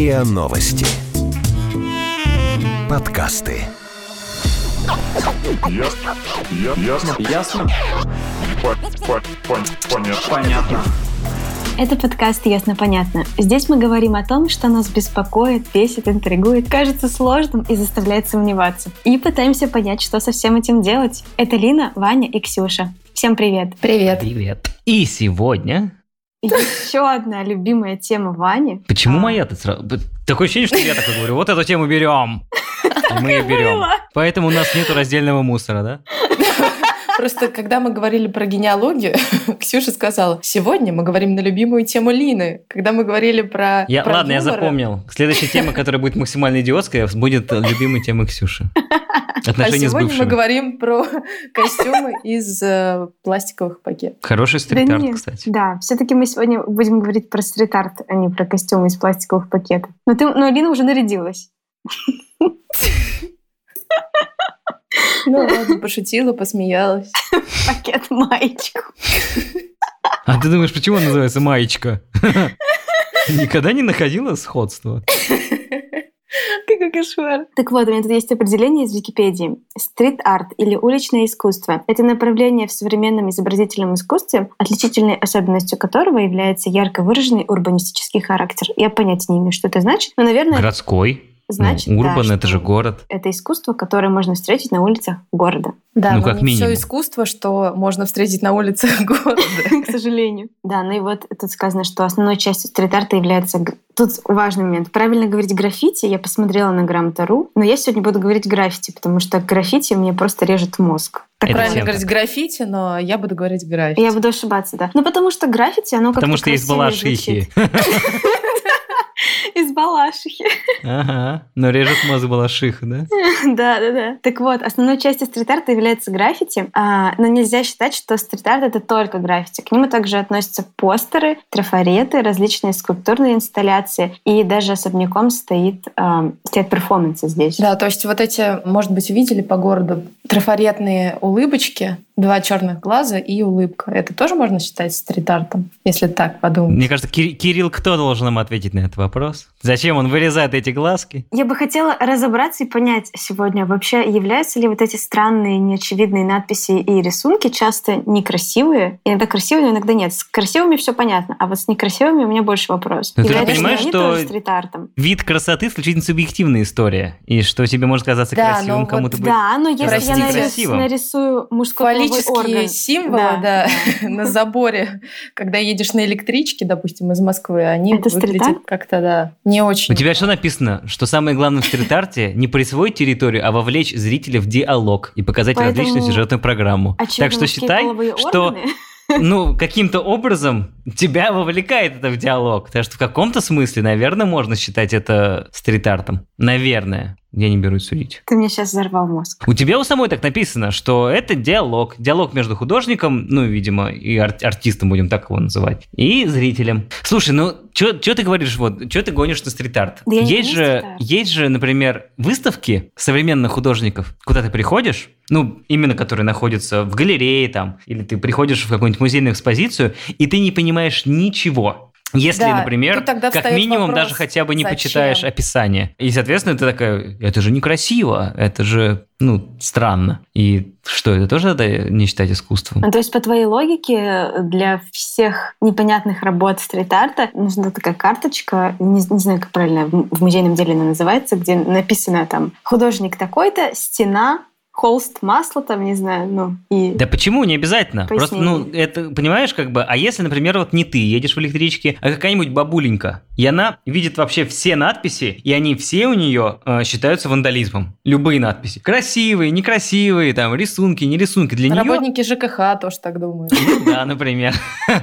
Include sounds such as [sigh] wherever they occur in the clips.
РИА Новости. Подкасты. Ясно. Ясно. Ясно? По- по- пон- Понятно. Понятно. Это подкаст «Ясно-понятно». Здесь мы говорим о том, что нас беспокоит, бесит, интригует, кажется сложным и заставляет сомневаться. И пытаемся понять, что со всем этим делать. Это Лина, Ваня и Ксюша. Всем привет! Привет. Привет. И сегодня... Еще одна любимая тема Вани. Почему А. моя-то сразу... Такое ощущение, что я такой говорю, вот эту тему берем. Мы ее берем. Поэтому у нас нету раздельного мусора, да? Просто когда мы говорили про генеалогию, [laughs] Ксюша сказала, сегодня мы говорим на любимую тему Лины. Когда мы говорили про Я, про ладно, я юмор, запомнил. Следующая тема, которая будет максимально идиотская, будет любимой темой Ксюши. [laughs] А Отношения с сегодня мы бывшими. говорим про [laughs] костюмы из э, пластиковых пакетов. Хороший Да стрит-арт, нет, кстати. Да, все-таки мы сегодня будем говорить про стрит-арт, а не про костюмы из пластиковых пакетов. Но, ты, но Алина уже нарядилась. Ну ладно, пошутила, посмеялась. [laughs] Пакет маечку. А ты думаешь, почему он называется маечка? [laughs] Никогда не находила сходства? Какой кошмар. Так вот, у меня тут есть определение из Википедии. Стрит-арт или уличное искусство — это направление в современном изобразительном искусстве, отличительной особенностью которого является ярко выраженный урбанистический характер. Я понятия не имею, что это значит, но, наверное, Городской. Значит, ну, да, Урбан, это что же город. Это искусство, которое можно встретить на улицах города. Да, Ну, но как не минимум. все искусство, что можно встретить на улицах [laughs] города. К сожалению. Да, ну и вот тут сказано, что основной частью стрит-арта является... Тут важный момент. Правильно говорить граффити, я посмотрела на грамота.ру, но я сегодня буду говорить граффити, потому что граффити мне просто режет мозг. Так Это Правильно говорить так. граффити, но я буду говорить граффити. Я буду ошибаться, да. Ну, потому что граффити, оно как-то Потому что есть балашихи. [laughs] [laughs] Из балашихи. Ага. Но режет мозг балашиха, да? [laughs] Да, да, да. Так вот, основной частью стрит-арта является граффити, а, но нельзя считать, что стрит-арт — это только граффити. К нему также относятся постеры, трафареты, различные скульптурные инсталляции, и даже особняком стоит, а, стоят перформансы здесь. Да, то есть вот эти, может быть, видели по городу трафаретные улыбочки, два черных глаза и улыбка. Это тоже можно считать стрит-артом, если так подумать. Мне кажется, Кир- Кирилл, кто должен нам ответить на этот вопрос? Зачем он вырезает эти глазки? Я бы хотела разобраться и понять сегодня, вообще являются ли вот эти странные, неочевидные надписи и рисунки часто некрасивые, иногда красивые, но иногда нет. С красивыми все понятно, а вот с некрасивыми у меня больше вопросов. Ну, ты же Являются ли понимаешь, они что- тоже стрит-артом? Вид красоты исключительно субъективная история. И что тебе может казаться Да, красивым, но вот кому-то будет... Да, но если я нарис- Красивым. нарисую мужской орган... символы, Да, да, да. [laughs] на заборе, когда едешь на электричке, допустим, из Москвы, они Это выглядят как-то, да, не очень. У тебя что написано? Что самое главное в стрит-арте не присвоить территорию, а вовлечь зрителя в диалог и показать Поэтому, различную сюжетную программу. Очевидно, так что считай, что ну, каким-то образом тебя вовлекает это в диалог. Так что в каком-то смысле, наверное, можно считать это стрит-артом. Наверное. Я не берусь судить. Ты мне сейчас взорвал мозг. У тебя у самой так написано, что это диалог. Диалог между художником, ну, видимо, и ар- артистом, будем так его называть, и зрителем. Слушай, ну, что ты говоришь, вот, что ты гонишь на стрит-арт? Да есть, же, стрит-арт. есть же, например, выставки современных художников, куда ты приходишь, ну, именно которые находятся в галерее там, или ты приходишь в какую-нибудь музейную экспозицию, и ты не понимаешь ничего. Если, Да, например, как минимум вопрос, даже хотя бы не зачем? почитаешь описание. И, соответственно, ты такая, это же некрасиво, это же, ну, странно. И что, это тоже надо не считать искусством? Ну, то есть, по твоей логике, для всех непонятных работ стрит-арта нужна такая карточка, не, не знаю, как правильно в музейном деле она называется, где написано там «художник такой-то, стена, холст, масло», там, не знаю, ну, и... Да почему? Не обязательно. Просто, ну, Пояснение. это, понимаешь, как бы, а если, например, вот не ты едешь в электричке, а какая-нибудь бабуленька, и она видит вообще все надписи, и они все у нее э, считаются вандализмом. Любые надписи. Красивые, некрасивые, там, рисунки, не рисунки. Для нее... Работники ЖКХ тоже так думают. Да, например. [laughs]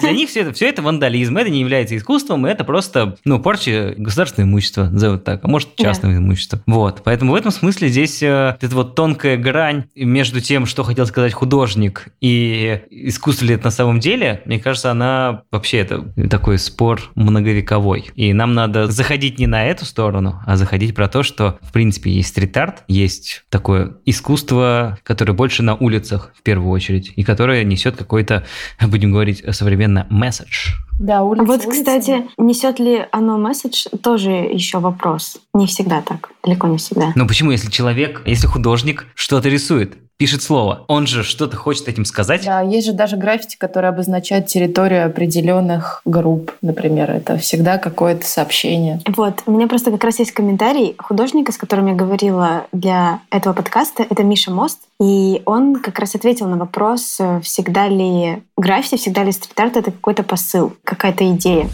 Для них все это, все это вандализм, это не является искусством, это просто, ну, порча государственного имущества, назовут так, а может, частного имущества. Вот, поэтому в этом смысле здесь э, эта вот тонкая грань между тем, что хотел сказать художник и искусство ли это на самом деле, мне кажется, она вообще это такой спор многовековой. И нам надо заходить не на эту сторону, а заходить про то, что, в принципе, есть стрит-арт, есть такое искусство, которое больше на улицах, в первую очередь, и которое несет какой-то, будем говорить современно, месседж. Да, улица, вот, улица. кстати, несет ли оно месседж, тоже еще вопрос. Не всегда так, далеко не всегда. Но почему, если человек, если художник что-то рисует, пишет слово. Он же что-то хочет этим сказать. Да, есть же даже граффити, которые обозначают территорию определенных групп, например. Это всегда какое-то сообщение. Вот, у меня просто как раз есть комментарий художника, с которым я говорила для этого подкаста. Это Миша Мост. И он как раз ответил на вопрос, всегда ли граффити, всегда ли стрит-арт — это какой-то посыл, какая-то идея.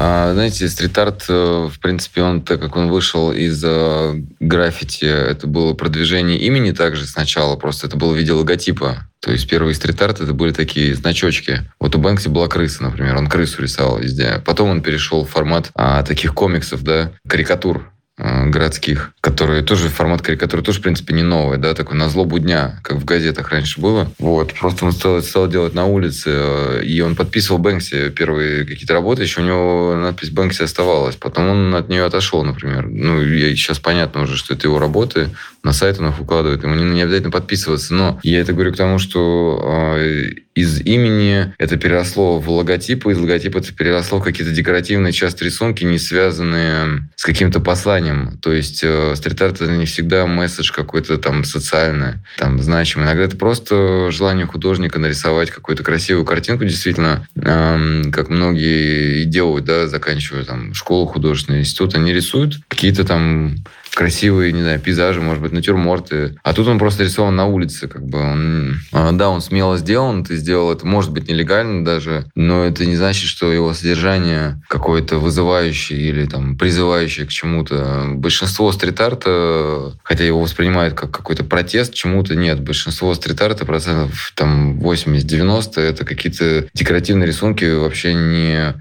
А, знаете, стрит-арт, э, в принципе, он, так как он вышел из э, граффити, это было продвижение имени также сначала, просто это было в виде логотипа. То есть первые стрит-арт это были такие значочки. Вот у Бэнкси была крыса, например, он крысу рисовал везде. Потом он перешел в формат а, таких комиксов, да, карикатур городских, которые тоже формат карикатуры тоже, в принципе, не новый, да, такой на злобу дня, как в газетах раньше было. Вот, просто он стал, стал делать на улице, э, и он подписывал Бэнкси первые какие-то работы, еще у него надпись Бэнкси оставалась. Потом он от нее отошел, например. Ну, сейчас понятно уже, что это его работы, на сайт он их выкладывает, ему не, не обязательно подписываться, но я это говорю к тому, что э, из имени это переросло в логотип, из логотипа это переросло в какие-то декоративные части рисунки, не связанные с каким-то посланием. То есть э, стрит-арт это не всегда месседж какой-то там социальный, там значимый. Иногда это просто желание художника нарисовать какую-то красивую картинку, действительно, э, как многие и делают, да, заканчивая там школу художественный институт, они рисуют какие-то там красивые, не знаю, пейзажи, может быть, натюрморты. А тут он просто рисован на улице, как бы. Он, а, да, он смело сделан, ты сделал это, может быть, нелегально даже, но это не значит, что его содержание какое-то вызывающее или там призывающее к чему-то. Большинство стрит-арта, хотя его воспринимают как какой-то протест, чему-то нет. Большинство стрит-арта, процентов там 80-90, это какие-то декоративные рисунки, вообще не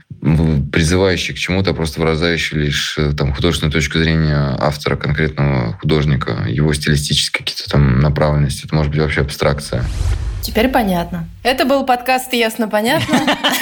призывающие к чему-то, а просто выражающие лишь э, там художественную точку зрения автора конкретного художника, его стилистические какие-то там направленности. Это может быть вообще абстракция. Теперь понятно. Это был подкаст «Ясно, понятно».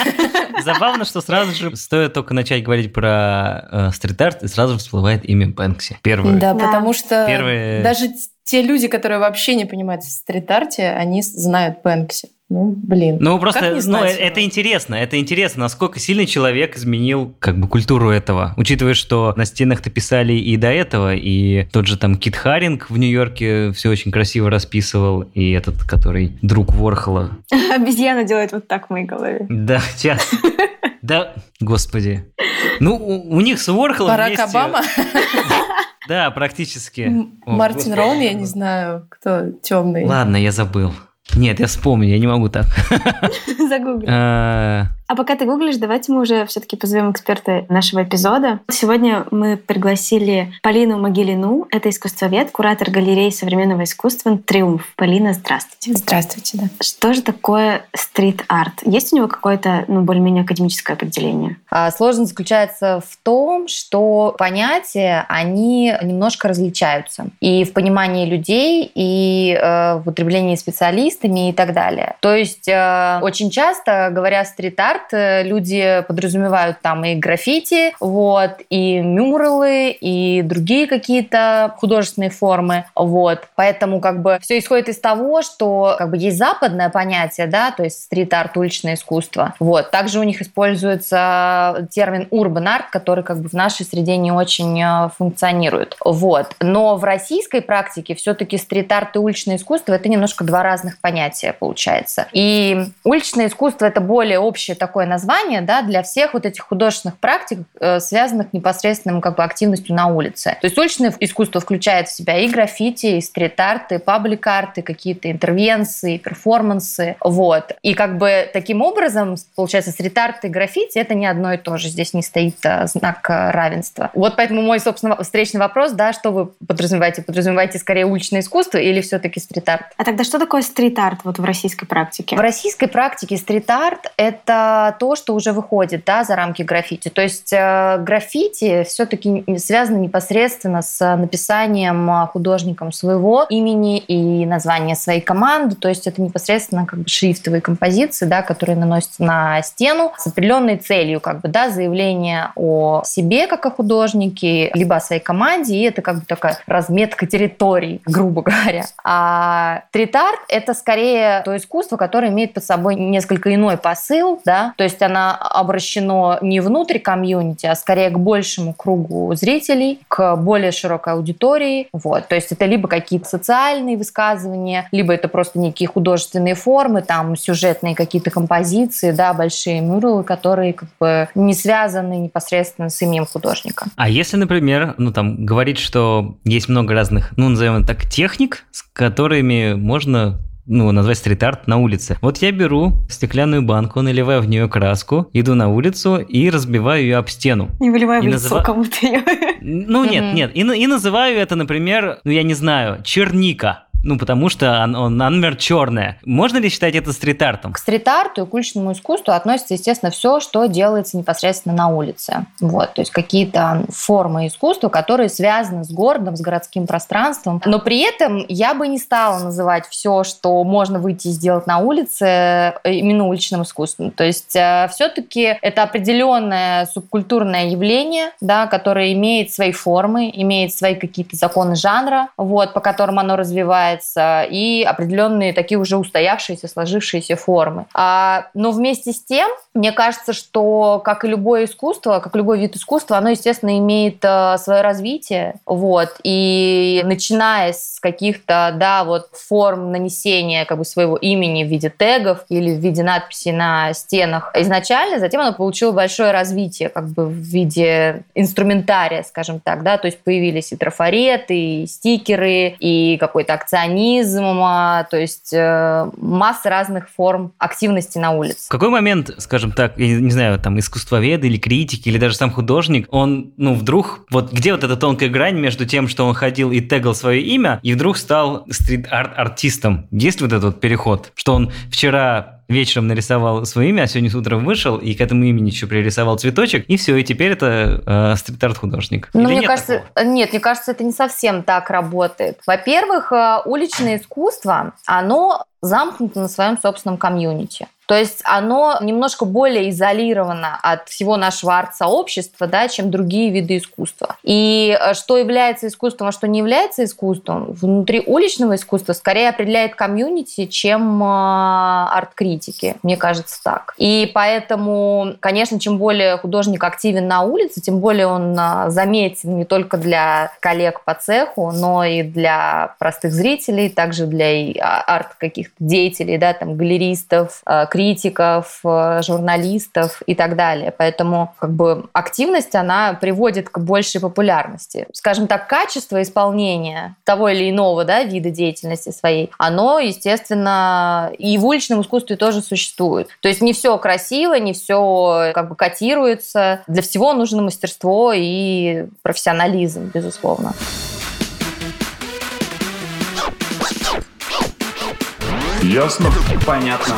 [laughs] Забавно, что сразу же стоит только начать говорить про э, стрит-арт, и сразу всплывает имя Бэнкси. Первое. Да, да. потому что Первые... даже те люди, которые вообще не понимают в стрит-арте, они знают Бэнкси. Ну, блин. Ну, просто ну, это интересно. Это интересно, насколько сильно человек изменил как бы культуру этого. Учитывая, что на стенах-то писали и до этого, и тот же там Кит Харинг в Нью-Йорке все очень красиво расписывал, и этот, который друг Ворхола. [laughs] Обезьяна делает вот так в моей голове. Да, часто. Да, господи. Ну, у, у них с Ворхолом Барак вместе... Обама? [laughs] Да, практически. Мартин Роун, я не знаю, кто темный. Ладно, я забыл. Нет, я вспомню, я не могу так. [laughs] Загугли. А пока ты гуглишь, давайте мы уже все-таки позовем эксперта нашего эпизода. Сегодня мы пригласили Полину Могилину. Это искусствовед, куратор галереи современного искусства «Триумф». Полина, здравствуйте. Здравствуйте, да. Что же такое стрит-арт? Есть у него какое-то, ну, более-менее академическое определение? А, сложность заключается в том, что понятия, они немножко различаются. И в понимании людей, и э, в употреблении специалистами и так далее. То есть э, очень часто, говоря стрит-арт, арт э, люди подразумевают там и граффити, вот, и мюралы, и другие какие-то художественные формы, вот. Поэтому как бы все исходит из того, что как бы есть западное понятие, да, то есть стрит-арт, уличное искусство, вот. Также у них используется термин urban арт, который как бы в нашей среде не очень э, функционирует, вот. Но в российской практике все-таки стрит-арт и уличное искусство это немножко два разных понятия получается. И уличное искусство это более общее такое название да, для всех вот этих художественных практик, э, связанных непосредственным как бы, активностью на улице. То есть уличное искусство включает в себя и граффити, и стрит-арты, паблик-арты, какие-то интервенции, перформансы. Вот. И как бы таким образом, получается, стрит-арт и граффити — это не одно и то же. Здесь не стоит э, знак э, равенства. Вот поэтому мой, собственно, встречный вопрос, да, что вы подразумеваете? Подразумеваете скорее уличное искусство или все-таки стрит-арт? А тогда что такое стрит-арт вот в российской практике? В российской практике стрит-арт — это это то, что уже выходит да, за рамки граффити. То есть э, граффити все-таки связано непосредственно с написанием художником своего имени и названия своей команды. То есть это непосредственно как бы шрифтовые композиции, да, которые наносятся на стену с определенной целью, как бы, да, заявление о себе как о художнике, либо о своей команде, и это как бы такая разметка территорий, грубо говоря. А стрит-арт — это скорее то искусство, которое имеет под собой несколько иной посыл, да, то есть она обращено не внутрь комьюнити, а скорее к большему кругу зрителей, к более широкой аудитории, вот, то есть это либо какие-то социальные высказывания, либо это просто некие художественные формы, там, сюжетные какие-то композиции, да, большие мюралы, которые как бы не связаны непосредственно с именем художника. А если, например, ну там говорить, что есть много разных, ну назовем это так, техник, с которыми можно ну, назвать стрит-арт на улице. Вот я беру стеклянную банку, наливаю в нее краску, иду на улицу и разбиваю ее об стену. Не выливаю И в лицо называ- кому-то ее. Ну, нет, нет. И, и называю это, например, ну, я не знаю, черника. Ну, потому что он, он, она, например, черная. Можно ли считать это стрит-артом? К стрит-арту и к уличному искусству относится, естественно, все, что делается непосредственно на улице. Вот, то есть какие-то формы искусства, которые связаны с городом, с городским пространством. Но при этом я бы не стала называть все, что можно выйти и сделать на улице, э, именно уличным искусством. То есть все-таки это определенное субкультурное явление, да, которое имеет свои формы, имеет свои какие-то законы жанра, вот, по которым оно развивается, и определенные такие уже устоявшиеся, сложившиеся формы. А, но вместе с тем, мне кажется, что, как и любое искусство, как любой вид искусства, оно, естественно, имеет э, свое развитие, вот, и начиная с каких-то, да, вот, форм нанесения как бы своего имени в виде тегов или в виде надписей на стенах изначально, затем оно получило большое развитие как бы в виде инструментария, скажем так, да, то есть появились и трафареты, и стикеры, и какой-то акционизм, а, то есть э, масса разных форм активности на улице. В какой момент, скажем так, я не знаю, там, искусствоведы или критики, или даже сам художник, он, ну, вдруг, вот где вот эта тонкая грань между тем, что он ходил и тегал свое имя, и вдруг стал стрит-арт-артистом? Есть вот этот вот переход, что он вчера вечером нарисовал свое имя, а сегодня утром вышел и к этому имени еще пририсовал цветочек, и все, и теперь это э, стрит-арт художник. Ну, Или мне нет кажется, такого? нет, мне кажется, это не совсем так работает. Во-первых, э, уличное искусство, оно замкнуто на своем собственном комьюнити. То есть оно немножко более изолировано от всего нашего арт-сообщества, да, чем другие виды искусства. И э, что является искусством, а что не является искусством, внутри уличного искусства скорее определяет комьюнити, чем э, арт-критики. Мне кажется так. И поэтому, конечно, чем более художник активен на улице, тем более он э, заметен не только для коллег по цеху, но и для простых зрителей, также для а, арт каких-то деятелей, да, там, галеристов, критиков, э, журналистов и так далее. Поэтому как бы активность, она приводит к большей популярности. Скажем так, качество исполнения того или иного да, вида деятельности своей, оно, естественно, и в уличном искусстве тоже существует. То есть не все красиво, не все как бы котируется. Для всего нужно мастерство и профессионализм, безусловно. Ясно? Понятно.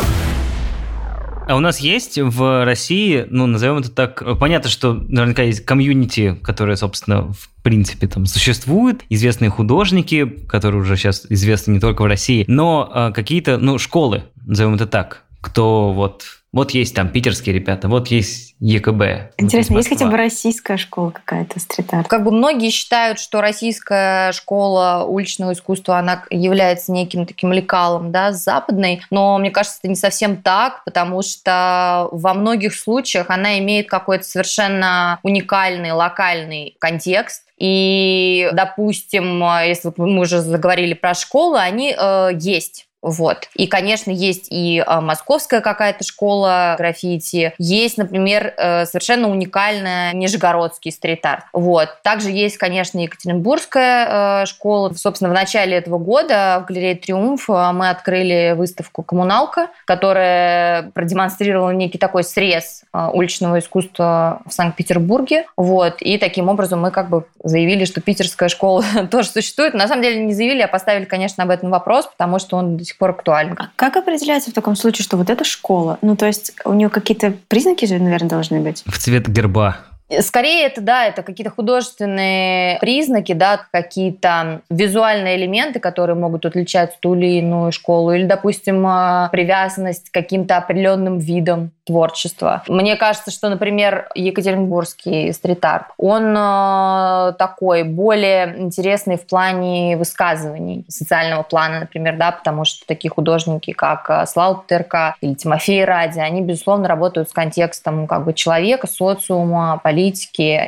А у нас есть в России, ну, назовем это так, понятно, что наверняка есть комьюнити, которое, собственно, в принципе, там существует, известные художники, которые уже сейчас известны не только в России, но а, какие-то, ну, школы, назовем это так, кто вот вот есть там питерские ребята, вот есть ЕКБ. вот Интересно, есть хотя бы российская школа какая-то стрит-арт? Как бы многие считают, что российская школа уличного искусства, она является неким таким лекалом, да, с западной, но мне кажется, это не совсем так, потому что во многих случаях она имеет какой-то совершенно уникальный, локальный контекст, и, допустим, если мы уже заговорили про школы, они э, есть. Вот. И, конечно, есть и э, московская какая-то школа граффити, есть, например, э, совершенно уникальная нижегородский стрит-арт. Вот. Также есть, конечно, Екатеринбургская э, школа. Собственно, в начале этого года в галерее «Триумф» э, мы открыли выставку «Коммуналка», которая продемонстрировала некий такой срез э, уличного искусства в Санкт-Петербурге. Вот. И таким образом мы как бы заявили, что питерская школа [laughs] тоже существует. На самом деле не заявили, а поставили, конечно, об этом вопрос, потому что он сих пор актуальны. А как определяется в таком случае, что вот это школа? Ну, то есть у нее какие-то признаки же, наверное, должны быть? В цвет герба. Скорее это, да, это какие-то художественные признаки, да, какие-то визуальные элементы, которые могут отличать ту или иную школу, или, допустим, а, привязанность к каким-то определенным видам творчества. Мне кажется, что, например, Екатеринбургский стрит-арт, он э, такой более интересный в плане высказываний социального плана, например, да, потому что такие художники, как э, Слава Терка или Тимофей Ради, они, безусловно, работают с контекстом как бы человека, социума, политики,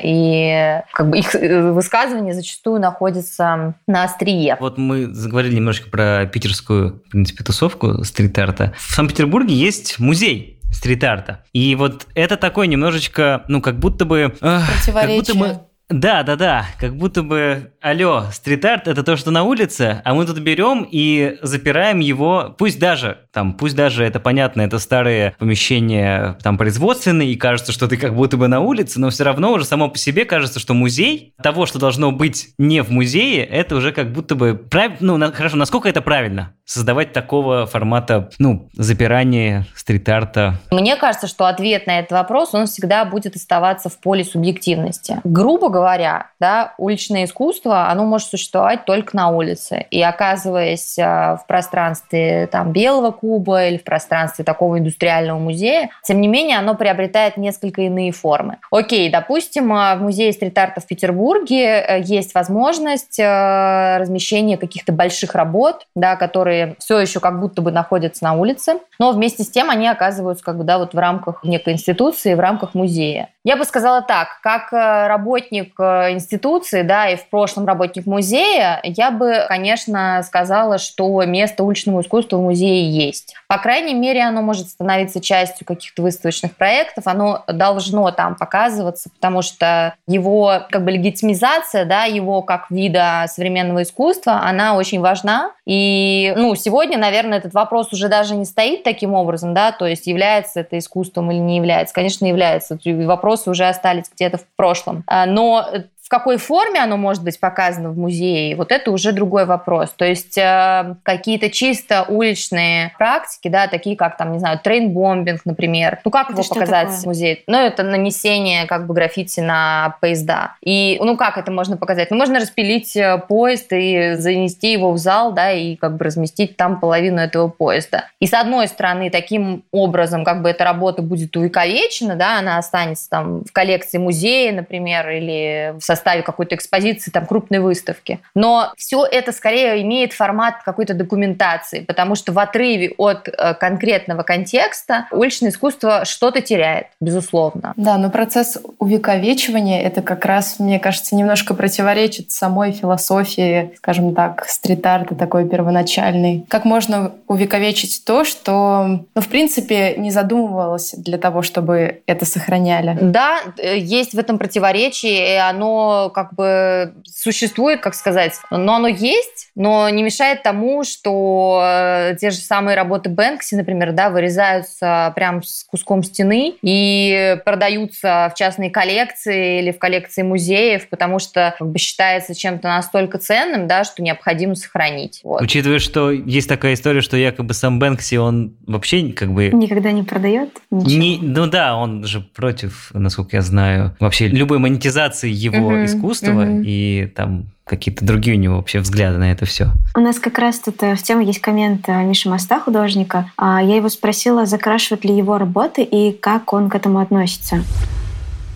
и как бы их э, высказывания зачастую находятся на острие. Вот мы заговорили немножко про питерскую, в принципе, тусовку стрит-арта. В Санкт-Петербурге есть музей стрит-арта. И вот это такой немножечко, ну, как будто бы... Противоречие. Как будто мы, да, да, да. Как будто бы, алло, стрит-арт это то, что на улице, а мы тут берем и запираем его, пусть даже, там, пусть даже это понятно, это старые помещения там производственные, и кажется, что ты как будто бы на улице, но все равно уже само по себе кажется, что музей того, что должно быть не в музее, это уже как будто бы, прав... ну, на... хорошо, насколько это правильно? Создавать такого формата, ну, запирания стрит-арта? Мне кажется, что ответ на этот вопрос, он всегда будет оставаться в поле субъективности. Грубо говоря, говоря, да, уличное искусство, оно может существовать только на улице. И оказываясь а, в пространстве там, Белого куба или в пространстве такого индустриального музея, тем не менее, оно приобретает несколько иные формы. Окей, допустим, а, в музее стрит-арта в Петербурге э, есть возможность э, размещения каких-то больших работ, да, которые все еще как будто бы находятся на улице, но вместе с тем они оказываются как бы, да, вот в рамках некой институции, в рамках музея. Я бы сказала так, как э, работник институции, да, и в прошлом работник музея, я бы, конечно, сказала, что место уличному искусству в музее есть. По крайней мере, оно может становиться частью каких-то выставочных проектов, оно должно там показываться, потому что его как бы легитимизация, да, его как вида современного искусства, она очень важна. И, ну, сегодня, наверное, этот вопрос уже даже не стоит таким образом, да, то есть является это искусством или не является. Конечно, является. Вопрос вопросы уже остались где-то в прошлом. А, но какой форме оно может быть показано в музее, вот это уже другой вопрос. То есть э, какие-то чисто уличные практики, да, такие как, там, не знаю, trainbombing, например. Ну, как это его показать такое? в музее? Ну, это нанесение как бы граффити на поезда. И, ну, как это можно показать? Ну, можно распилить э, поезд и занести его в зал, да, и как бы разместить там половину этого поезда. И с одной стороны, таким образом, как бы эта работа будет увековечена, да, она останется там в коллекции музея, например, или в составе составе какой-то экспозиции, там, крупной выставки. Но все это скорее имеет формат какой-то документации, потому что в отрыве от э, конкретного контекста уличное искусство что-то теряет, безусловно. Да, но процесс увековечивания, это как раз, мне кажется, немножко противоречит самой философии, скажем так, стрит-арта такой первоначальный. Как можно увековечить то, что, ну, в принципе, не задумывалось для того, чтобы это сохраняли? Да, э, есть в этом противоречие, и оно как бы существует, как сказать, но оно есть, но не мешает тому, что э, те же самые работы Бэнкси, например, да, вырезаются прям с куском стены и продаются в частные коллекции или в коллекции музеев, потому что как бы, считается чем-то настолько ценным, да, что необходимо сохранить. Вот. Учитывая, что есть такая история, что якобы сам Бэнкси, он вообще как бы... Никогда не продает? Не, ну да, он же против, насколько я знаю, вообще любой монетизации его угу, искусства угу. и там какие-то другие у него вообще взгляды на это все. У нас как раз тут э, в тему есть коммент э, Миши Моста, художника. А, я его спросила, закрашивают ли его работы и как он к этому относится.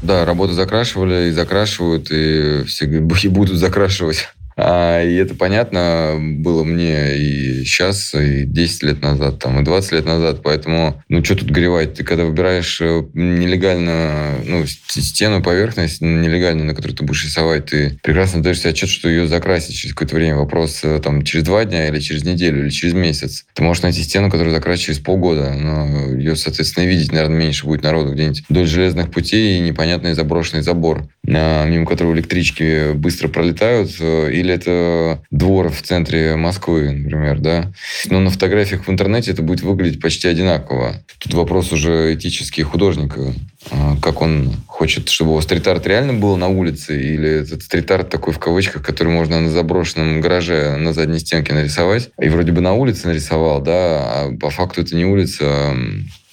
Да, работы закрашивали и закрашивают, и все [laughs] и будут закрашивать. А, и это понятно было мне и сейчас, и 10 лет назад, там, и 20 лет назад. Поэтому, ну, что тут горевать? Ты когда выбираешь э, нелегально, ну, стену, поверхность нелегальную, на которую ты будешь рисовать, ты прекрасно даешь себе отчет, что ее закрасить через какое-то время. Вопрос, э, там, через два дня или через неделю, или через месяц. Ты можешь найти стену, которую закрасить через полгода, но ее, соответственно, видеть, наверное, меньше будет народу где-нибудь вдоль железных путей и непонятный заброшенный забор мимо которого электрички быстро пролетают, э, или это двор в центре Москвы, например, да. Но на фотографиях в интернете это будет выглядеть почти одинаково. Тут вопрос уже этический художника, а, как он хочет, чтобы его стрит-арт реально был на улице, или этот стрит-арт такой в кавычках, который можно на заброшенном гараже на задней стенке нарисовать. И вроде бы на улице нарисовал, да, а по факту это не улица, а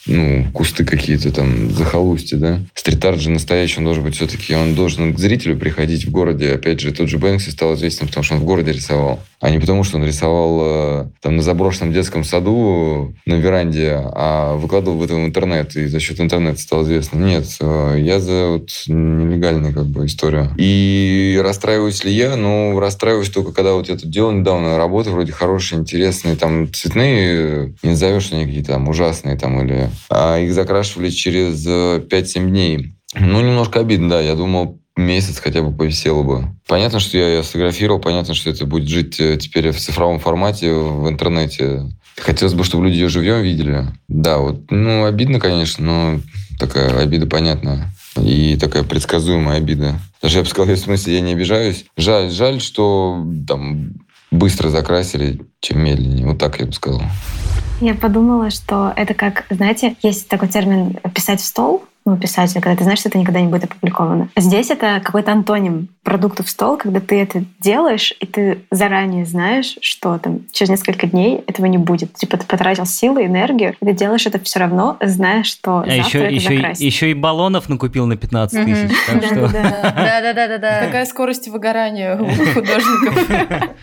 ну, кусты какие-то там, захолустья, да. Стрит-арт же настоящий, он должен быть все-таки, он должен к зрителю приходить в городе. Опять же, тот же Бэнкси стал известен, потому что он в городе рисовал а не потому, что он рисовал э, там на заброшенном детском саду на веранде, а выкладывал в этом интернет, и за счет интернета стал известно. Нет, э, я за вот нелегальную как бы историю. И расстраиваюсь ли я? Ну, расстраиваюсь только, когда вот я тут делал недавно работы, вроде хорошие, интересные, там цветные, не назовешь они какие-то там ужасные там или... А их закрашивали через 5-7 э, дней. Ну, немножко обидно, да. Я думал, месяц хотя бы повисело бы. Понятно, что я ее сфотографировал, понятно, что это будет жить э, теперь в цифровом формате, в интернете. Хотелось бы, чтобы люди ее живьем видели. Да, вот, ну, обидно, конечно, но такая обида понятная. И такая предсказуемая обида. Даже я бы сказал, в смысле, я не обижаюсь. Жаль, жаль, что там быстро закрасили, чем медленнее. Вот так я бы сказал. Я подумала, что это как, знаете, есть такой термин «писать в стол», ну, писателя, когда ты знаешь, что это никогда не будет опубликовано. Здесь это какой-то антоним продукту в стол, когда ты это делаешь, и ты заранее знаешь, что там через несколько дней этого не будет. Типа ты потратил силы, энергию, и ты делаешь это все равно, зная, что а завтра еще, это еще, закрасить. еще и баллонов накупил на 15 тысяч. Да-да-да. Какая скорость выгорания у [laughs] художников.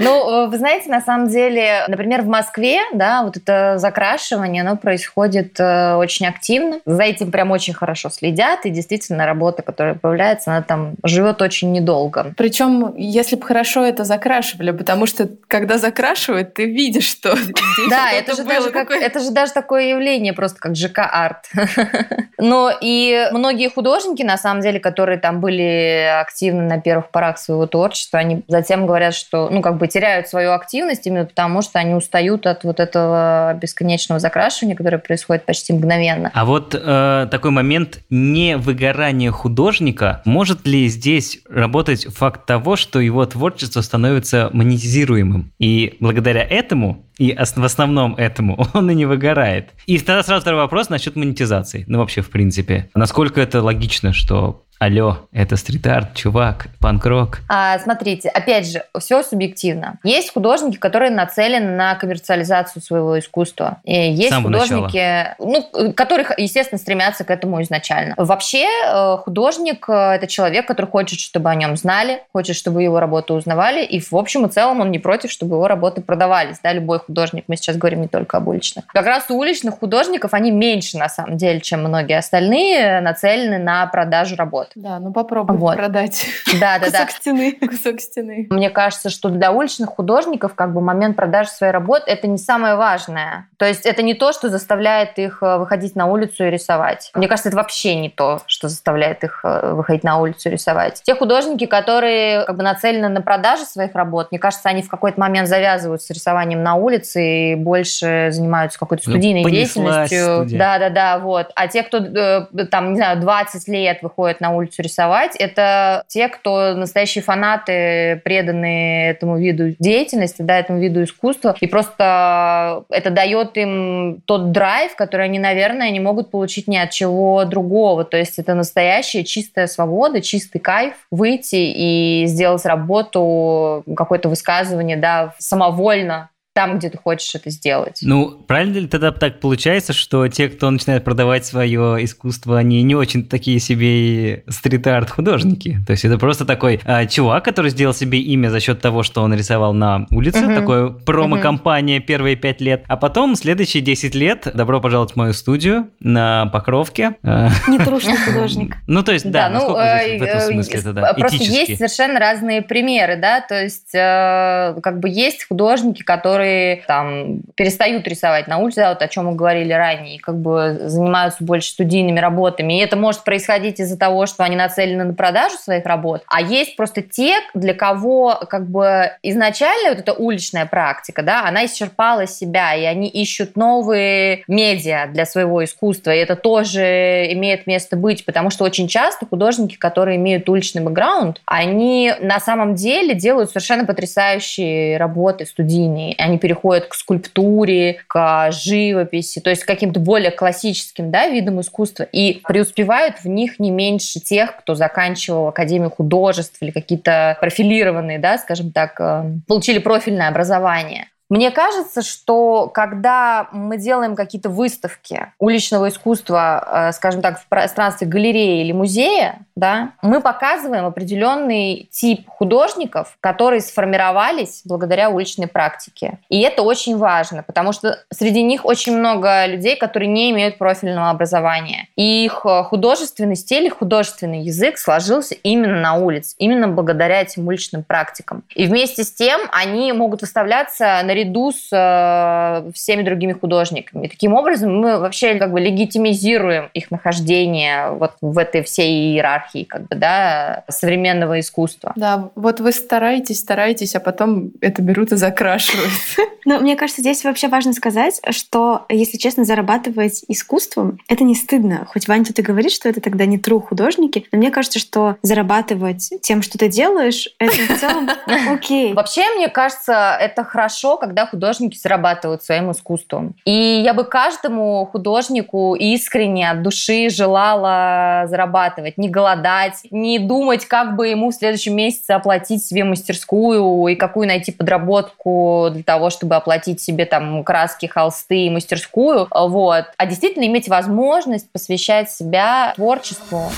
Ну, э, вы знаете, на самом деле, например, в Москве, да, вот это закрашивание, оно происходит э, очень активно. За этим прям очень хорошо следят, и действительно работа, которая появляется, она там живет очень недолго. Причем, если бы хорошо это закрашивали, потому что когда закрашивают, ты видишь, что [laughs] [laughs] Да, это же, даже как, это же даже такое явление, просто как ЖК-арт. [laughs] Но и многие художники, на самом деле, которые там были активны на первых порах своего творчества, они затем говорят, что ну, как бы теряют свою активность именно потому, что они устают от вот этого бесконечного закрашивания, которое происходит почти мгновенно. А вот э, такой момент не выгорания художника, может ли здесь работать факт того, что его творчество становится монетизируемым? И благодаря этому и в основном этому [laughs] он и не выгорает. И тогда сразу второй вопрос насчет монетизации. Ну, вообще, в принципе. Насколько это логично, что алло, это стрит-арт, чувак, панк-рок. А, смотрите, опять же, все субъективно. Есть художники, которые нацелены на коммерциализацию своего искусства. И есть художники, ну, которые, естественно, стремятся к этому изначально. Вообще, э, художник э, – это человек, который хочет, чтобы о нем знали, хочет, чтобы его работу узнавали, и в общем и целом он не против, чтобы его работы продавались. Да, любой художник, мы сейчас говорим не только об уличных. Как раз у уличных художников они меньше, на самом деле, чем многие остальные, нацелены на продажу работ. Да, ну попробуй вот. продать да, да, кусок да. стены. [laughs] Кусок стены. Мне кажется, что для уличных художников как бы момент продажи своей работы это не самое важное. То есть это не то, что заставляет их э, выходить на улицу и рисовать. Мне кажется, это вообще не то, что заставляет их э, выходить на улицу и рисовать. Те художники, которые как бы нацелены на продажу своих работ, мне кажется, они в какой-то момент завязывают с рисованием на улице и больше занимаются какой-то ну, студийной ну, деятельностью. Да, да, да, вот. А те, кто э, там, не знаю, 20 лет выходит на улицу рисовать, это те, кто настоящие фанаты, преданные этому виду деятельности, да, этому виду искусства. И просто это дает им тот драйв, который они, наверное, не могут получить ни от чего другого. То есть это настоящая чистая свобода, чистый кайф выйти и сделать работу, какое-то высказывание, да, самовольно там, где ты хочешь это сделать. Ну, правильно ли тогда так получается, что те, кто начинает продавать свое искусство, они не очень такие себе стрит-арт художники? То есть это просто такой а, чувак, который сделал себе имя за счет того, что он рисовал на улице, угу. такой промо-компания угу. первые пять лет, а потом следующие 10 лет добро пожаловать в мою студию на Покровке. [laughs] Нетрушный художник. Ну, то есть, да, да ну, э, в этом э, смысле это, да, Просто есть совершенно разные примеры, да, то есть э, как бы есть художники, которые которые там перестают рисовать на улице, вот о чем мы говорили ранее, и как бы занимаются больше студийными работами. И это может происходить из-за того, что они нацелены на продажу своих работ. А есть просто те, для кого как бы изначально вот эта уличная практика, да, она исчерпала себя, и они ищут новые медиа для своего искусства. И это тоже имеет место быть, потому что очень часто художники, которые имеют уличный бэкграунд, они на самом деле делают совершенно потрясающие работы студийные. Они переходят к скульптуре, к живописи, то есть к каким-то более классическим да, видам искусства и преуспевают в них не меньше тех, кто заканчивал Академию художеств или какие-то профилированные, да, скажем так, э, получили профильное образование. Мне кажется, что когда мы делаем какие-то выставки уличного искусства, э, скажем так, в пространстве галереи или музея, да, мы показываем определенный тип художников, которые сформировались благодаря уличной практике. И это очень важно, потому что среди них очень много людей, которые не имеют профильного образования. И их э, художественный стиль, художественный язык сложился именно на улице, именно благодаря этим уличным практикам. И вместе с тем они могут выставляться на наряду с э, всеми другими художниками. И таким образом мы вообще как бы легитимизируем их нахождение вот в этой всей иерархии как бы, да, современного искусства. Да, вот вы стараетесь, стараетесь, а потом это берут и закрашивают. [laughs] Но мне кажется, здесь вообще важно сказать, что, если честно, зарабатывать искусством, это не стыдно. Хоть Ваня тут и говорит, что это тогда не true художники, но мне кажется, что зарабатывать тем, что ты делаешь, это в целом [laughs] окей. Вообще, мне кажется, это хорошо, когда когда художники зарабатывают своим искусством. И я бы каждому художнику искренне от души желала зарабатывать, не голодать, не думать, как бы ему в следующем месяце оплатить себе мастерскую и какую найти подработку для того, чтобы оплатить себе там краски, холсты и мастерскую. Вот. А действительно иметь возможность посвящать себя творчеству.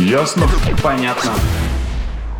Ясно? Понятно.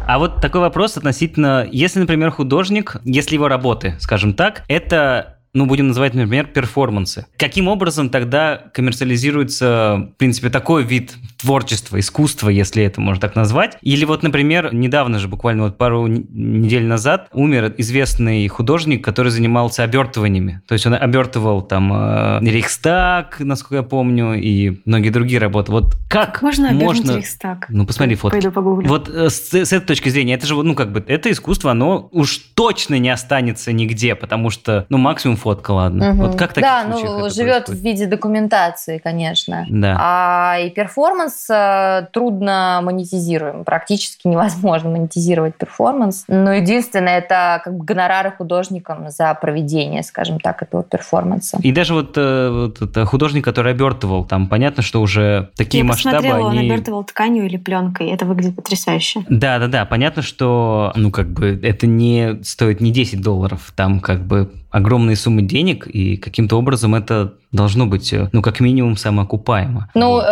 А вот такой вопрос относительно, если, например, художник, если его работы, скажем так, это ну, будем называть, например, перформансы. Каким образом тогда коммерциализируется, в принципе, такой вид творчества, искусства, если это можно так назвать? Или вот, например, недавно же, буквально вот пару недель назад, умер известный художник, который занимался обертываниями. То есть он обертывал там э, Рейхстаг, насколько я помню, и многие другие работы. Вот как можно... Можно Рейхстаг? Ну, посмотри фото. Пойду погуглю. Вот э, с, с этой точки зрения, это же, ну, как бы, это искусство, оно уж точно не останется нигде, потому что, ну, максимум фотка, ладно. Угу. Вот как так Да, ну, живет происходит? в виде документации, конечно. Да. А и перформанс э, трудно монетизируем. Практически невозможно монетизировать перформанс. Но единственное, это как бы гонорары художникам за проведение, скажем так, этого перформанса. И даже вот, э, вот это художник, который обертывал, там понятно, что уже такие Я масштабы, посмотрела, они... он обертывал тканью или пленкой. Это выглядит потрясающе. Да, да, да. Понятно, что, ну, как бы, это не стоит не 10 долларов. Там, как бы, огромные суммы денег, и каким-то образом это должно быть, э, ну, как минимум, самоокупаемо. Ну, вот.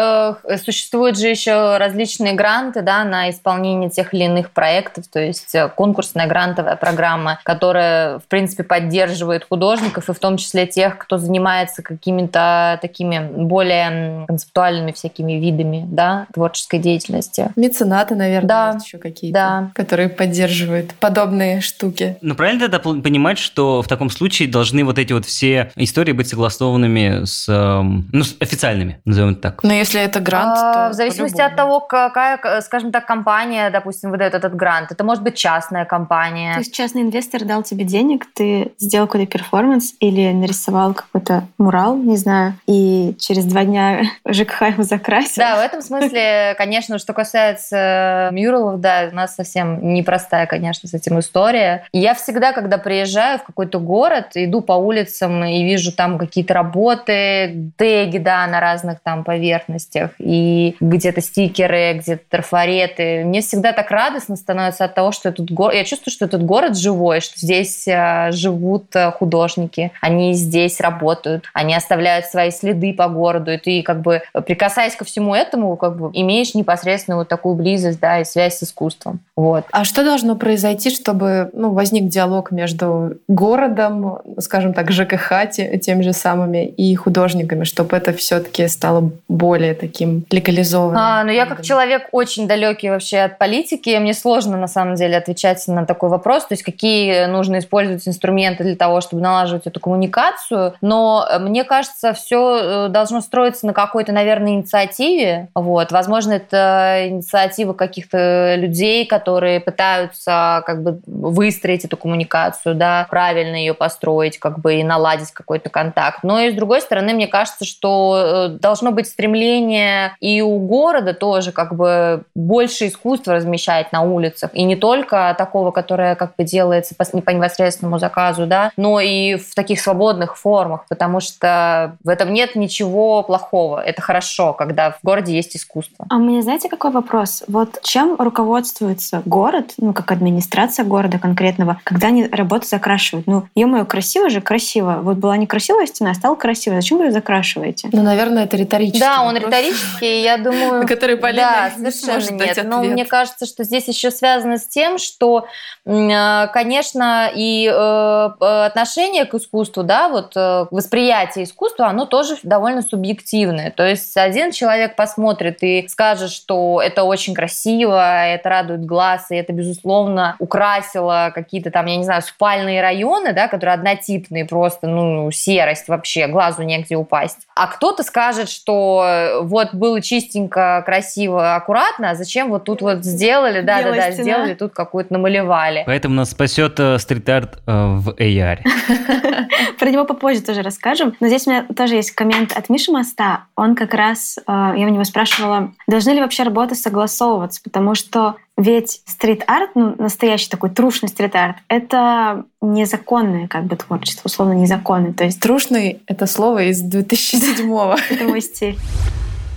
э, существуют же еще различные гранты, да, на исполнение тех или иных проектов, то есть э, конкурсная грантовая программа, которая, в принципе, поддерживает художников, и в том числе тех, кто занимается какими-то такими более концептуальными всякими видами, да, творческой деятельности. Меценаты, наверное, да. есть еще какие-то, да. которые поддерживают подобные штуки. Ну, правильно тогда понимать, что в таком случае должны вот эти вот все истории быть согласованными с, эм, ну, с официальными, назовем это так. Но если это грант, а, то В зависимости от того, какая, скажем так, компания, допустим, выдает этот грант. Это может быть частная компания. То есть частный инвестор дал тебе денег, ты сделал какой-то перформанс или нарисовал какой-то мурал, не знаю, и через два дня [laughs] ЖКХ его закрасил. Да, в этом смысле, конечно, что касается мюралов, да, у нас совсем непростая, конечно, с этим история. Я всегда, когда приезжаю в какой-то город, иду по улицам и вижу там какие-то работы, теги, да, на разных там поверхностях, и где-то стикеры, где-то трафареты. Мне всегда так радостно становится от того, что этот город... Я чувствую, что этот город живой, что здесь э, живут э, художники, они здесь работают, они оставляют свои следы по городу, и ты как бы, прикасаясь ко всему этому, как бы имеешь непосредственно вот такую близость, да, и связь с искусством. Вот. А что должно произойти, чтобы ну, возник диалог между городом, скажем так, ЖКХ, тем же самыми, и художниками, чтобы это все-таки стало более таким легализованы. А, ну я как человек очень далекий вообще от политики, мне сложно на самом деле отвечать на такой вопрос, то есть какие нужно использовать инструменты для того, чтобы налаживать эту коммуникацию, но э, мне кажется, все э, должно строиться на какой-то, наверное, инициативе, вот, возможно, это инициатива каких-то людей, которые пытаются как бы выстроить эту коммуникацию, да, правильно ее построить, как бы и наладить какой-то контакт, но и с другой стороны, мне кажется, что э, должно быть стремление и у города тоже как бы больше искусства размещать на улицах. И не только такого, которое как бы делается по, по непосредственному заказу, да, но и в таких свободных формах, потому что в этом нет ничего плохого. Это хорошо, когда в городе есть искусство. А меня, знаете, какой вопрос? Вот чем руководствуется город, ну, как администрация города конкретного, когда они работу закрашивают? Ну, ё-моё, красиво же, красиво. Вот была некрасивая стена, а стала красивой. Зачем вы ее закрашиваете? Ну, наверное, это риторический Да, он риторический, я думаю... На который Полина Да, не совершенно сможет нет. Но мне кажется, что здесь еще связано с тем, что, э, конечно, и э, э, отношение к искусству, да, вот восприятие искусства, оно тоже довольно субъективное. То есть один человек посмотрит и скажет, что это очень красиво, это радует глаз, и это, безусловно, украсило какие-то там, я не знаю, спальные районы, да, которые однотипные, просто, ну, серость вообще, глазу негде упасть. А кто-то скажет, что э, вот было чистенько, красиво, аккуратно, а зачем вот тут вот сделали, да-да-да, сделали, тут какую-то намалевали. Поэтому нас спасет э, стрит-арт э, в AR. [laughs] Про него попозже тоже расскажем. Но здесь у меня тоже есть коммент от Миши Моста. Он как раз, э, я у него спрашивала, должны ли вообще работы согласовываться, потому что ведь стрит-арт, ну, настоящий такой трушный стрит-арт, это незаконное как бы творчество, условно незаконное. То есть Трушный — это слово из 2007-го. это мой стиль.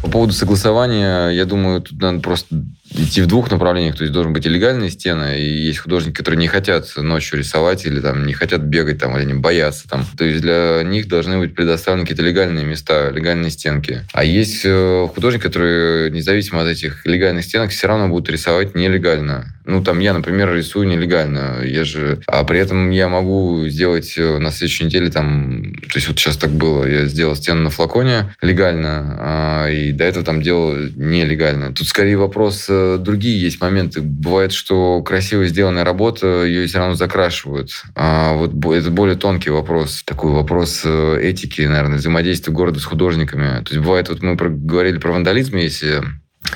По поводу согласования, я думаю, тут надо просто идти в двух направлениях. То есть должен быть и легальная стена, и есть художники, которые не хотят ночью рисовать или там не хотят бегать там, или не боятся там. То есть для них должны быть предоставлены какие-то легальные места, легальные стенки. А есть э, художники, которые независимо от этих легальных стенок все равно будут рисовать нелегально. Ну, там я, например, рисую нелегально. Я же... А при этом я могу сделать э, на следующей неделе там... То есть вот сейчас так было. Я сделал стену на флаконе легально, а, и до этого там делал нелегально. Тут скорее вопрос... Другие есть моменты. Бывает, что красиво сделанная работа, ее все равно закрашивают. А вот это более тонкий вопрос. Такой вопрос э, этики, наверное, взаимодействия города с художниками. То есть бывает, вот мы говорили про вандализм, если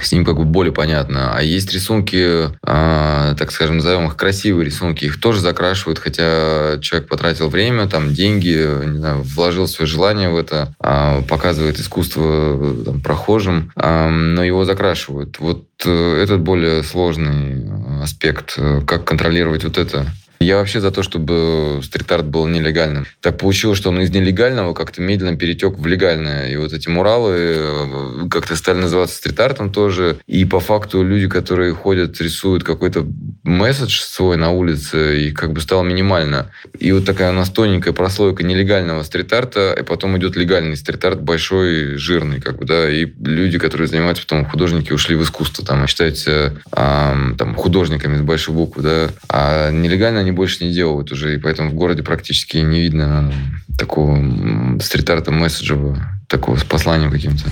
с ним как бы более понятно. А есть рисунки, а, так скажем, назовем их красивые рисунки, их тоже закрашивают, хотя человек потратил время, там, деньги, не знаю, вложил свое желание в это, а, показывает искусство э, там, прохожим, а, но его закрашивают. Вот э, этот более сложный э, аспект, э, как контролировать вот это. Я вообще за то, чтобы стрит-арт был нелегальным. Так получилось, что он из нелегального как-то медленно перетек в легальное. И вот эти муралы э, как-то стали называться стрит-артом тоже. И по факту люди, которые ходят, рисуют какой-то месседж свой на улице, и как бы стало минимально. И вот такая у нас тоненькая прослойка нелегального стрит-арта, и потом идет легальный стрит-арт, большой, жирный, как бы, да, и люди, которые занимаются потом художники, ушли в искусство, там, и считаются ам, там, художниками с большой буквы, да, а нелегально они больше не делают уже, и поэтому в городе практически не видно такого м, стрит-арта месседжевого, такого с посланием каким-то.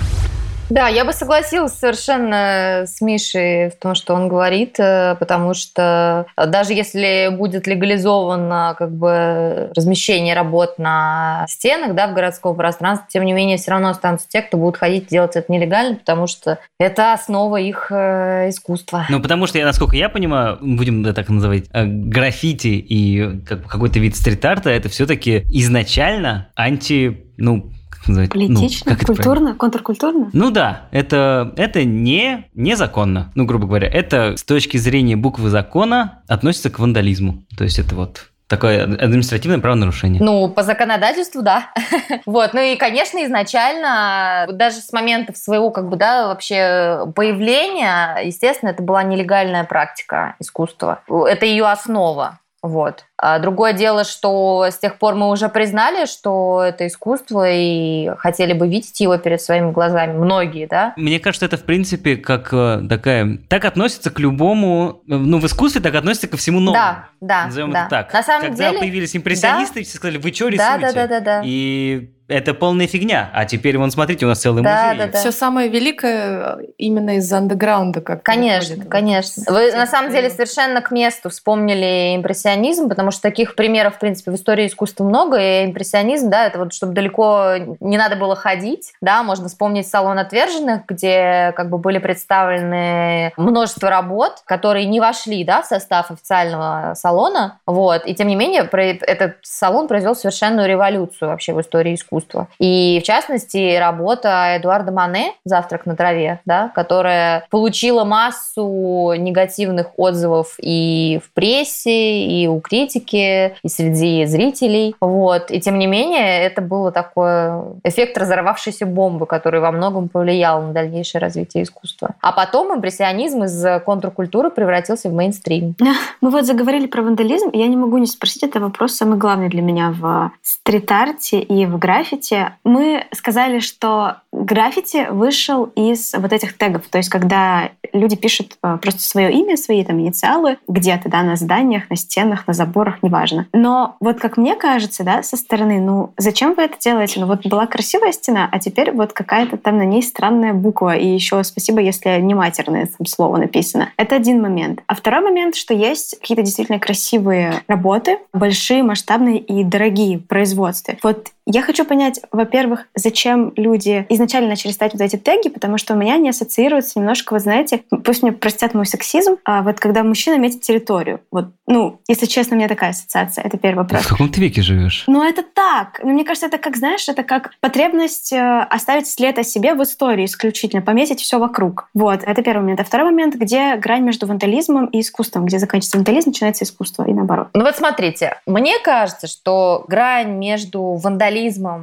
Да, я бы согласилась совершенно с Мишей в том, что он говорит, э, потому что даже если будет легализовано как бы размещение работ на стенах, да, в городском пространстве, тем не менее все равно останутся те, кто будут ходить делать это нелегально, потому что это основа их э, искусства. Ну, потому что, я, насколько я понимаю, будем так называть, э, граффити и как- какой-то вид стрит-арта, это все-таки изначально анти, ну, как назвать? Ну, Политично, как это правильно? культурно, контркультурно. Ну да, это, это не незаконно, ну, грубо говоря. Это с точки зрения буквы закона относится к вандализму. То есть это вот такое административное правонарушение. Ну, по законодательству, да. [laughs] вот. Ну и, конечно, изначально, даже с момента своего, как бы, да, вообще появления, естественно, это была нелегальная практика искусства. Это ее основа. Вот. А другое дело, что с тех пор мы уже признали, что это искусство, и хотели бы видеть его перед своими глазами. Многие, да? Мне кажется, это в принципе как э, такая... Так относится к любому... э, Ну, в искусстве так относится ко всему новому. Да, да, Назовем да. это так. На самом Когда деле... появились импрессионисты, все сказали, вы что Да, рисуете? да, да, да, да. И это полная фигня. А теперь, вон, смотрите, у нас целый Да, музей. да, да. Все самое великое именно из андеграунда как Конечно, конечно. Вы на самом деле совершенно к месту вспомнили импрессионизм, потому что таких примеров, в принципе, в истории искусства много. И импрессионизм, да, это вот чтобы далеко не надо было ходить, да, можно вспомнить салон отверженных, где как бы были представлены множество работ, которые не вошли, да, в состав официального салона, вот. И тем не менее этот салон произвел совершенную революцию вообще в истории искусства. И в частности работа Эдуарда Мане «Завтрак на траве», да, которая получила массу негативных отзывов и в прессе, и у критики, и среди зрителей. Вот. И тем не менее, это было такой эффект разорвавшейся бомбы, который во многом повлиял на дальнейшее развитие искусства. А потом импрессионизм из контркультуры превратился в мейнстрим. [laughs] Мы вот заговорили про вандализм, и я не могу не спросить, это вопрос самый главный для меня в стрит-арте и в граффити. Мы сказали, что граффити вышел из вот этих тегов, то есть когда люди пишут э, просто свое имя, свои там инициалы где-то, да, на зданиях, на стенах, на заборах, неважно. Но вот как мне кажется, да, со стороны, ну, зачем вы это делаете? Ну, вот была красивая стена, а теперь вот какая-то там на ней странная буква, и еще спасибо, если не матерное там слово написано. Это один момент. А второй момент, что есть какие-то действительно красивые работы, большие, масштабные и дорогие в производстве. Вот я хочу понять, во-первых, зачем люди изначально начали ставить вот эти теги, потому что у меня они ассоциируются немножко, вы знаете, пусть мне простят мой сексизм, а вот когда мужчина метит территорию. Вот, ну, если честно, у меня такая ассоциация. Это первый вопрос. В каком ты веке живешь? Ну, это так. Ну, мне кажется, это как, знаешь, это как потребность э, оставить след о себе в истории исключительно, пометить все вокруг. Вот, это первый момент. А второй момент, где грань между вандализмом и искусством, где заканчивается вандализм, начинается искусство, и наоборот. Ну вот смотрите, мне кажется, что грань между вандализмом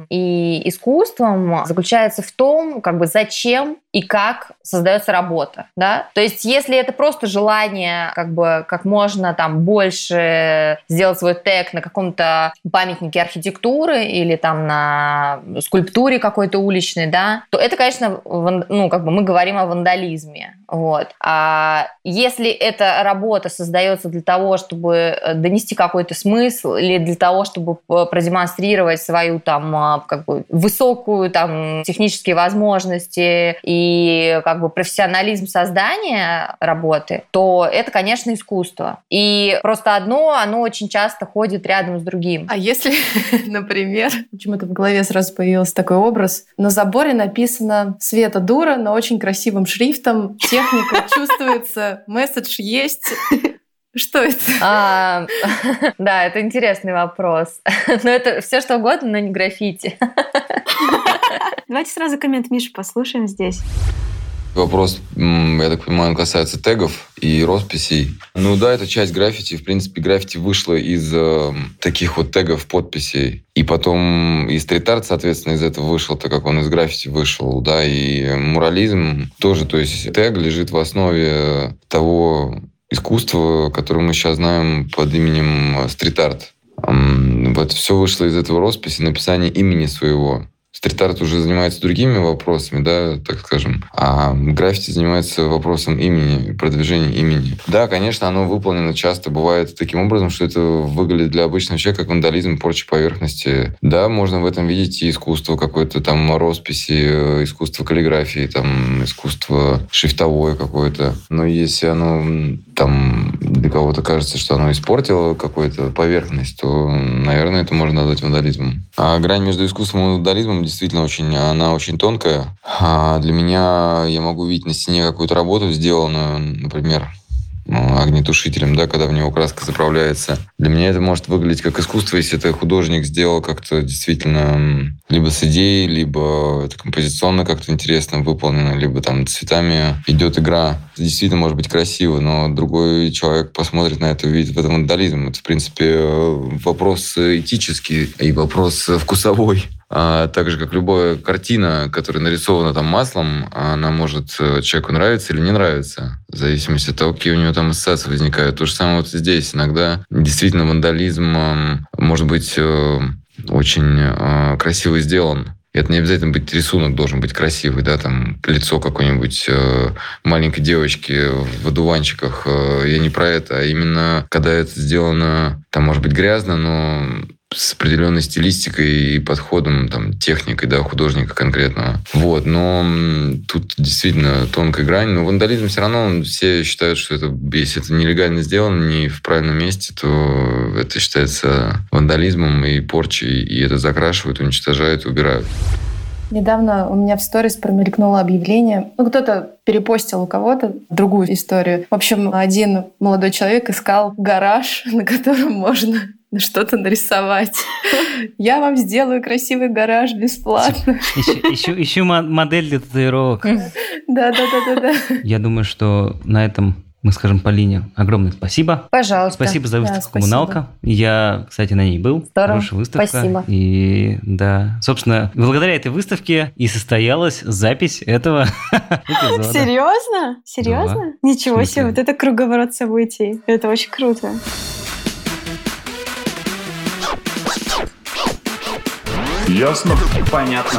и искусством заключается в том, как бы зачем и как создается работа, да? То есть, если это просто желание, как бы, как можно там больше сделать свой тег на каком-то памятнике архитектуры или там на скульптуре какой-то уличной, да, то это, конечно, ну, как бы мы говорим о вандализме, вот. А если эта работа создается для того, чтобы э, донести какой-то смысл или для того, чтобы п- продемонстрировать свою там а, как бы высокую там технические возможности и как бы профессионализм создания работы, то это, конечно, искусство. И просто одно, оно очень часто ходит рядом с другим. А если, [laughs] например, почему-то в голове сразу появился такой образ, на заборе написано «Света дура», но очень красивым шрифтом, техника чувствуется, месседж есть. Что это? А, [laughs] да, это интересный вопрос. [laughs] Но это все что угодно, но не граффити. [laughs] Давайте сразу коммент Миши послушаем здесь. Вопрос, я так понимаю, он касается тегов и росписей. Ну да, это часть граффити. В принципе, граффити вышло из э, таких вот тегов, подписей. И потом и стрит-арт, соответственно, из этого вышел, так как он из граффити вышел. Да, и мурализм тоже. То есть тег лежит в основе того искусства, которое мы сейчас знаем под именем стрит-арт. М, Вот все вышло из этого росписи, написания имени своего. Стрит-арт уже занимается другими вопросами, да, так скажем, а граффити занимается вопросом имени, продвижения имени. Да, конечно, оно выполнено часто, бывает таким образом, что это выглядит для обычного человека как вандализм, порча поверхности. Да, можно в этом видеть и искусство какое-то там росписи, э, искусство каллиграфии, там искусство шрифтовое какое-то. Но если оно там для кого-то кажется, что оно испортило какую-то поверхность, то, наверное, это можно назвать вандализмом. А грань между искусством и вандализмом действительно очень, она очень тонкая. А для меня я могу видеть на стене какую-то работу, сделанную, например, огнетушителем, да, когда в него краска заправляется. Для меня это может выглядеть как искусство, если это художник сделал как-то действительно либо с идеей, либо это композиционно как-то интересно выполнено, либо там цветами идет игра. Это действительно может быть красиво, но другой человек посмотрит на это и увидит в этом вандализм. Это, в принципе, э, вопрос этический и вопрос э, вкусовой. А, так же, как любая картина, которая нарисована там маслом, она может э, человеку нравиться или не нравиться, в зависимости от того, какие у него там ассоциации возникают. То же самое вот здесь. Иногда действительно вандализм эм, может быть э, очень э, красиво сделан. Это не обязательно быть рисунок должен быть красивый, да, там лицо какой-нибудь э, маленькой девочки в одуванчиках. Э, я не про это, а именно когда это сделано, там может быть грязно, но с определенной стилистикой и подходом, там, техникой, да, художника конкретного. Вот, но тут действительно тонкая грань. Но вандализм все равно, все считают, что это, если это нелегально сделано, не в правильном месте, то это считается вандализмом и порчей, и это закрашивают, уничтожают, убирают. Недавно у меня в сторис промелькнуло объявление. Ну, кто-то перепостил у кого-то другую историю. В общем, один молодой человек искал гараж, [laughs] на котором можно [laughs] что-то нарисовать. Я вам сделаю красивый гараж бесплатно. Ищу, ищу модель для татуировок. Да, да, да, да, да. Я думаю, что на этом мы скажем Полине огромное спасибо. Пожалуйста. Спасибо за выставку да, «Коммуналка». Я, кстати, на ней был. Здорово. Хорошая выставка. Спасибо. И да, собственно, благодаря этой выставке и состоялась запись этого [laughs] эпизода. Серьезно? Серьезно? Да. Ничего себе, вот это круговорот событий. Это очень круто. Ясно? Понятно.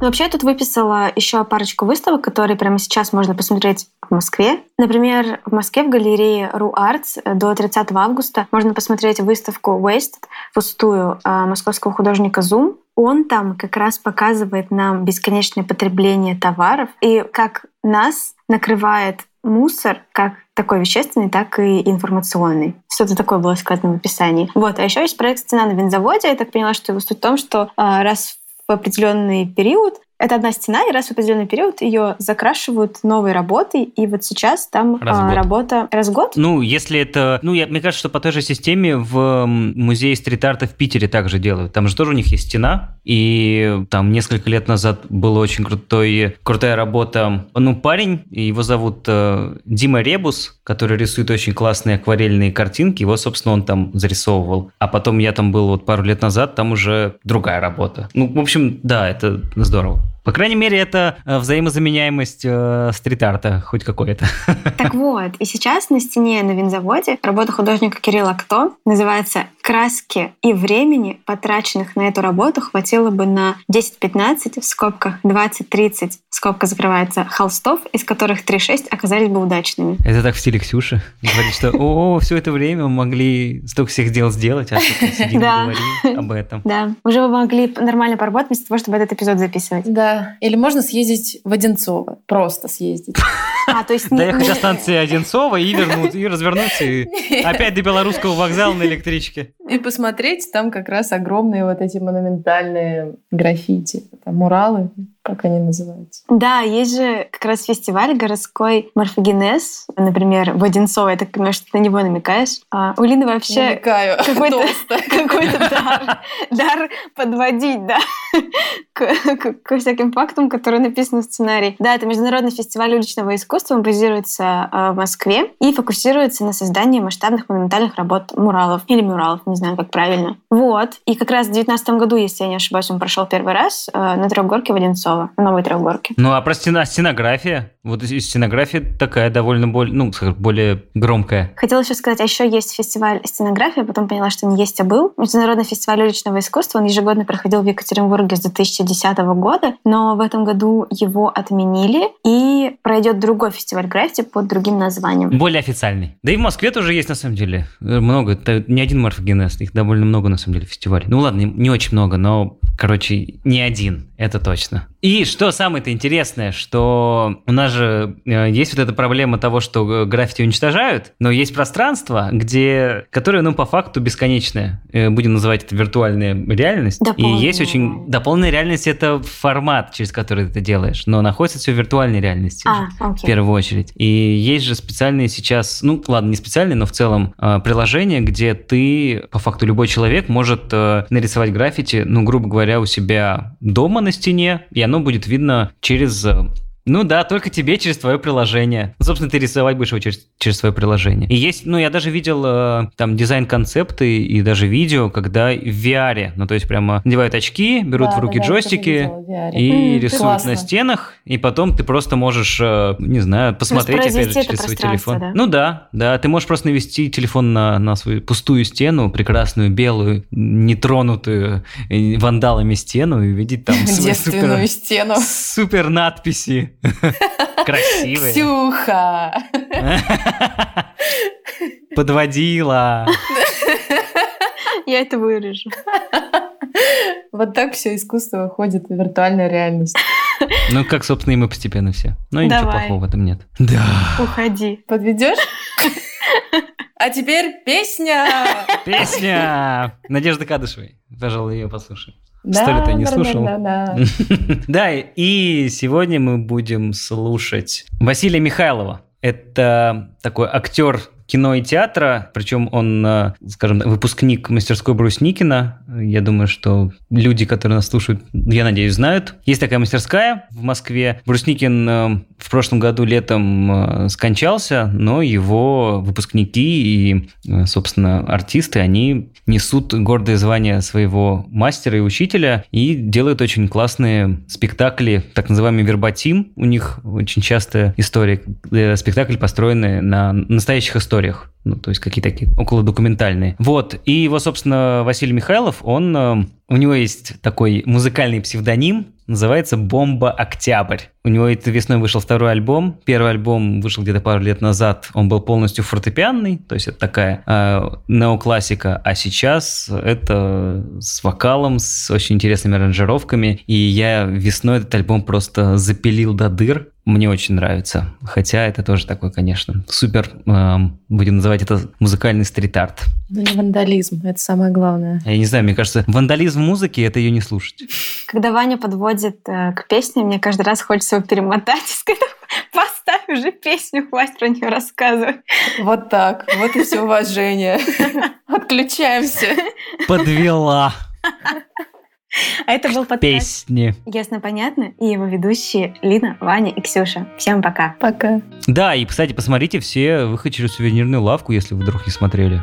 Ну, вообще, я тут выписала еще парочку выставок, которые прямо сейчас можно посмотреть в Москве. Например, в Москве в галерее Ру Артс до 30 августа можно посмотреть выставку Wasted, пустую а, московского художника Zoom. Он там как раз показывает нам бесконечное потребление товаров и как нас накрывает мусор как такой вещественный, так и информационный. Что-то такое было сказано в описании. Вот. А еще есть проект «Стена на винзаводе». Я так поняла, что его суть в том, что а, раз в определенный период это одна стена, и раз в определенный период ее закрашивают новой работой, и вот сейчас там раз а, работа раз в год. Ну, если это... Ну, я, мне кажется, что по той же системе в музее стрит-арта в Питере также делают. Там же тоже у них есть стена, и там несколько лет назад была очень крутой, крутая работа. Ну, парень, его зовут э, Дима Ребус, который рисует очень классные акварельные картинки, его, собственно, он там зарисовывал. А потом я там был вот пару лет назад, там уже другая работа. Ну, в общем, да, это здорово. По крайней мере, это э, взаимозаменяемость э, стрит-арта хоть какой-то. [laughs] Так вот, и сейчас на стене на винзаводе работа художника Кирилла Кто называется «Краски и времени, потраченных на эту работу, хватило бы на 10-15, в скобках 20-30, скобка закрывается, холстов, из которых 3-6 оказались бы удачными». Это так в стиле Ксюши. Говорит, что «О, все это время мы могли столько всех дел сделать, а сидим и говорим об этом». Да, уже вы могли нормально поработать вместо того, чтобы этот эпизод записывать. Да, или можно съездить в Одинцово. Просто съездить. [laughs] А, то есть... Доехать до станции Одинцова и вернуться, и развернуться, и [laughs] опять до Белорусского вокзала на электричке. И посмотреть, там как раз огромные вот эти монументальные граффити, там муралы как они называются? Да, есть же как раз фестиваль городской морфогенез, например, в Одинцово. Я так понимаю, что ты на него намекаешь. А у Лины вообще Намекаю. [laughs] какой-то [laughs] какой дар, дар подводить, да, [laughs] к, к, к всяким фактам, которые написаны в сценарии. Да, это международный фестиваль уличного искусства, он базируется э, в Москве и фокусируется на создании масштабных монументальных работ муралов или муралов, не знаю, как правильно. Вот. И как раз в 2019 году, если я не ошибаюсь, он прошел первый раз э, на трехгорке в Одинцово. Кузнецова, новой трехгорки. Ну, а про стена, стенография? Вот стенография такая довольно более, ну, более громкая. Хотела еще сказать, а еще есть фестиваль стенографии, потом поняла, что не есть, а был. Международный фестиваль уличного искусства, он ежегодно проходил в Екатеринбурге с 2010 года, но в этом году его отменили, и пройдет другой фестиваль граффити под другим названием. Более официальный. Да и в Москве тоже есть, на самом деле. Много. Это не один морфогенез, их довольно много, на самом деле, фестивалей. Ну ладно, не очень много, но, короче, не один, это точно. И что самое-то интересное, что у нас же э, есть вот эта проблема того, что граффити уничтожают, но есть пространство, где, которое, ну, по факту бесконечное. Э, будем называть это виртуальная реальность. Дополненная. И есть очень... Дополненная реальность — это формат, через который ты это делаешь, но находится все в виртуальной реальности а, же, в первую очередь. И есть же специальные сейчас, ну, ладно, не специальные, но в целом э, приложения, где ты, по факту, любой человек может нарисовать граффити, ну, грубо говоря, у себя дома на стене, и оно будет видно через э, ну да, только тебе через твое приложение. Собственно, ты рисовать будешь его через, через свое приложение. И есть, ну, я даже видел э, там дизайн-концепты и даже видео, когда в VR, ну, то есть прямо надевают очки, берут да, в руки да, джойстики и mm, рисуют классно. на стенах, и потом ты просто можешь, э, не знаю, посмотреть, опять же, через свой телефон. Да? Ну да, да, ты можешь просто навести телефон на, на свою пустую стену, прекрасную, белую, нетронутую э, вандалами стену и увидеть там [laughs] супер, стену. супер надписи Красивые. Ксюха. Подводила. Я это вырежу. Вот так все искусство выходит в виртуальную реальность. Ну, как, собственно, и мы постепенно все. Но ничего Давай. плохого в этом нет. Да. Уходи. Подведешь? А теперь песня! Песня Надежды Кадышевой. Пожалуй, ее послушаем. Сто лет я не слушал. Да-да-да-да. [laughs] Да, и сегодня мы будем слушать Василия Михайлова. Это такой актер кино и театра, причем он, э, скажем, выпускник мастерской Брусникина. Я думаю, что люди, которые нас слушают, я надеюсь, знают. Есть такая мастерская в Москве. Брусникин э, в прошлом году летом э, скончался, но его выпускники и, э, собственно, артисты, они несут гордое звание своего мастера и учителя и делают очень классные спектакли, так называемый вербатим. У них очень частая история. э, Спектакли построены на настоящих историях. Ну, то есть какие-то такие около документальные. Вот. И его, собственно, Василий Михайлов, он... У него есть такой музыкальный псевдоним, называется «Бомба Октябрь». У него этой весной вышел второй альбом. Первый альбом вышел где-то пару лет назад. Он был полностью фортепианный, то есть это такая э, неоклассика. А сейчас это с вокалом, с очень интересными аранжировками. И я весной этот альбом просто запилил до дыр. Мне очень нравится. Хотя это тоже такой, конечно, супер, эм, будем называть это музыкальный стрит-арт. Ну, не вандализм, это самое главное. Я не знаю, мне кажется, вандализм музыки – это ее не слушать. Когда Ваня подводит э, к песне, мне каждый раз хочется его перемотать и [laughs] сказать, поставь уже песню, хватит про нее рассказывать. Вот так, вот и все уважение. [laughs] Отключаемся. Подвела А это был подкаст песни. «Ясно-понятно» и его ведущие Лина, Ваня и Ксюша. Всем пока. Пока. Да, и, кстати, посмотрите все «Выход через сувенирную лавку», если вы вдруг не смотрели.